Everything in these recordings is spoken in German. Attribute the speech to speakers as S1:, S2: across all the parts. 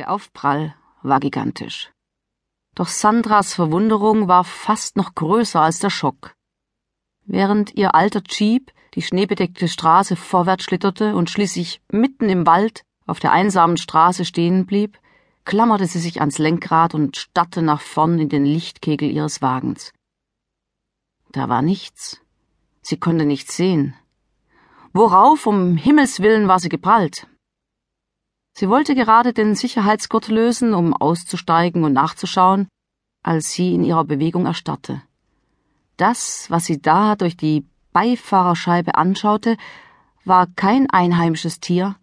S1: Der Aufprall war gigantisch. Doch Sandras Verwunderung war fast noch größer als der Schock. Während ihr alter Jeep die schneebedeckte Straße vorwärts schlitterte und schließlich mitten im Wald auf der einsamen Straße stehen blieb, klammerte sie sich ans Lenkrad und starrte nach vorn in den Lichtkegel ihres Wagens. Da war nichts. Sie konnte nichts sehen. Worauf um Himmels willen war sie geprallt? Sie wollte gerade den Sicherheitsgurt lösen, um auszusteigen und nachzuschauen, als sie in ihrer Bewegung erstarrte. Das, was sie da durch die Beifahrerscheibe anschaute, war kein einheimisches Tier.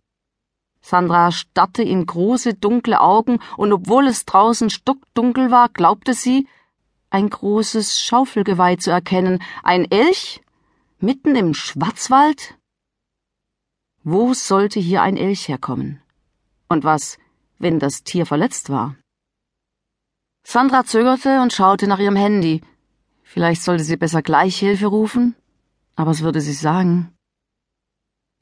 S1: Sandra starrte in große, dunkle Augen, und obwohl es draußen stockdunkel war, glaubte sie, ein großes Schaufelgeweih zu erkennen. Ein Elch? Mitten im Schwarzwald? Wo sollte hier ein Elch herkommen? Und was, wenn das Tier verletzt war? Sandra zögerte und schaute nach ihrem Handy. Vielleicht sollte sie besser gleich Hilfe rufen, aber was würde sie sagen?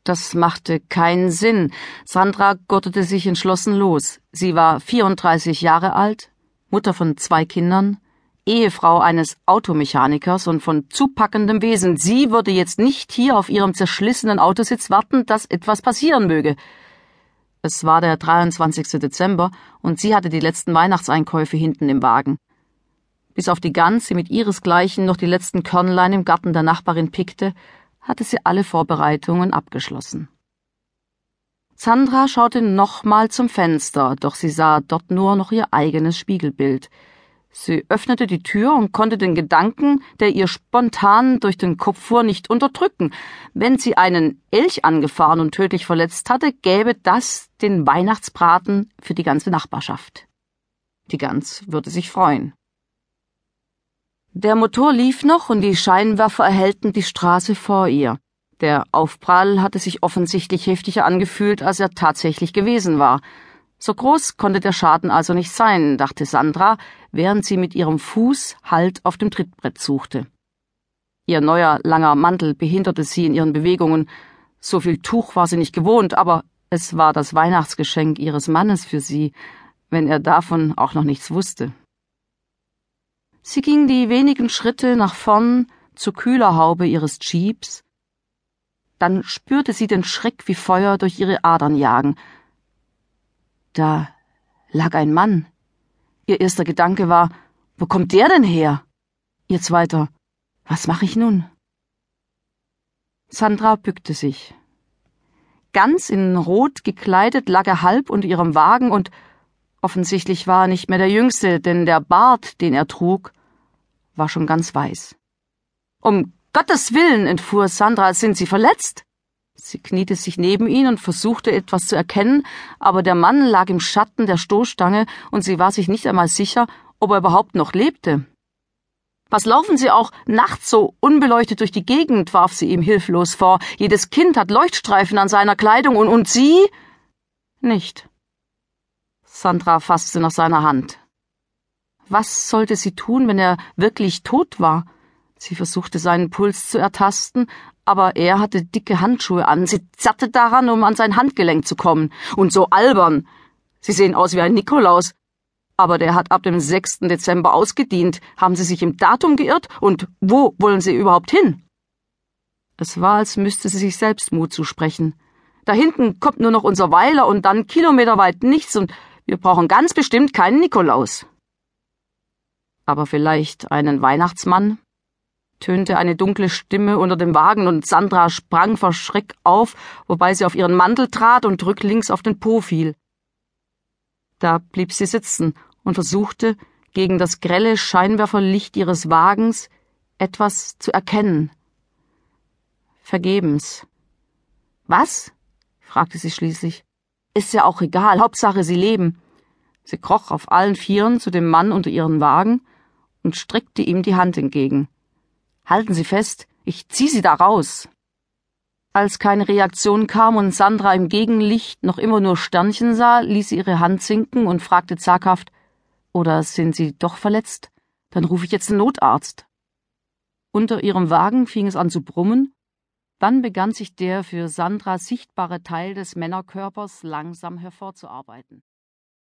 S1: Das machte keinen Sinn. Sandra gottete sich entschlossen los. Sie war 34 Jahre alt, Mutter von zwei Kindern, Ehefrau eines Automechanikers und von zupackendem Wesen. Sie würde jetzt nicht hier auf ihrem zerschlissenen Autositz warten, dass etwas passieren möge. Es war der 23. Dezember und sie hatte die letzten Weihnachtseinkäufe hinten im Wagen. Bis auf die Gans, die mit ihresgleichen noch die letzten Körnlein im Garten der Nachbarin pickte, hatte sie alle Vorbereitungen abgeschlossen. Sandra schaute nochmal zum Fenster, doch sie sah dort nur noch ihr eigenes Spiegelbild. Sie öffnete die Tür und konnte den Gedanken, der ihr spontan durch den Kopf fuhr, nicht unterdrücken. Wenn sie einen Elch angefahren und tödlich verletzt hatte, gäbe das den Weihnachtsbraten für die ganze Nachbarschaft. Die Gans würde sich freuen. Der Motor lief noch und die Scheinwerfer erhellten die Straße vor ihr. Der Aufprall hatte sich offensichtlich heftiger angefühlt, als er tatsächlich gewesen war. So groß konnte der Schaden also nicht sein, dachte Sandra, während sie mit ihrem Fuß Halt auf dem Trittbrett suchte. Ihr neuer langer Mantel behinderte sie in ihren Bewegungen. So viel Tuch war sie nicht gewohnt, aber es war das Weihnachtsgeschenk ihres Mannes für sie, wenn er davon auch noch nichts wusste. Sie ging die wenigen Schritte nach vorn zur Kühlerhaube ihres Jeeps. Dann spürte sie den Schreck wie Feuer durch ihre Adern jagen. Da lag ein Mann. Ihr erster Gedanke war, wo kommt der denn her? Ihr zweiter, was mache ich nun? Sandra bückte sich. Ganz in Rot gekleidet lag er halb unter ihrem Wagen und offensichtlich war er nicht mehr der Jüngste, denn der Bart, den er trug, war schon ganz weiß. Um Gottes Willen, entfuhr Sandra, sind Sie verletzt? Sie kniete sich neben ihn und versuchte etwas zu erkennen, aber der Mann lag im Schatten der Stoßstange und sie war sich nicht einmal sicher, ob er überhaupt noch lebte. Was laufen Sie auch nachts so unbeleuchtet durch die Gegend? warf sie ihm hilflos vor. Jedes Kind hat Leuchtstreifen an seiner Kleidung und, und Sie? Nicht. Sandra fasste nach seiner Hand. Was sollte sie tun, wenn er wirklich tot war? Sie versuchte seinen Puls zu ertasten, aber er hatte dicke Handschuhe an. Sie zerrte daran, um an sein Handgelenk zu kommen. Und so albern. Sie sehen aus wie ein Nikolaus. Aber der hat ab dem 6. Dezember ausgedient. Haben Sie sich im Datum geirrt? Und wo wollen Sie überhaupt hin? Es war, als müsste sie sich selbst Mut zusprechen. Da hinten kommt nur noch unser Weiler und dann kilometerweit nichts und wir brauchen ganz bestimmt keinen Nikolaus. Aber vielleicht einen Weihnachtsmann? Tönte eine dunkle Stimme unter dem Wagen und Sandra sprang vor Schreck auf, wobei sie auf ihren Mantel trat und rücklings auf den Po fiel. Da blieb sie sitzen und versuchte, gegen das grelle Scheinwerferlicht ihres Wagens etwas zu erkennen. Vergebens. Was? fragte sie schließlich. Ist ja auch egal, Hauptsache sie leben. Sie kroch auf allen Vieren zu dem Mann unter ihren Wagen und streckte ihm die Hand entgegen. Halten Sie fest, ich zieh Sie da raus. Als keine Reaktion kam und Sandra im Gegenlicht noch immer nur Sternchen sah, ließ sie ihre Hand sinken und fragte zaghaft Oder sind Sie doch verletzt? Dann rufe ich jetzt den Notarzt. Unter ihrem Wagen fing es an zu brummen, dann begann sich der für Sandra sichtbare Teil des Männerkörpers langsam hervorzuarbeiten.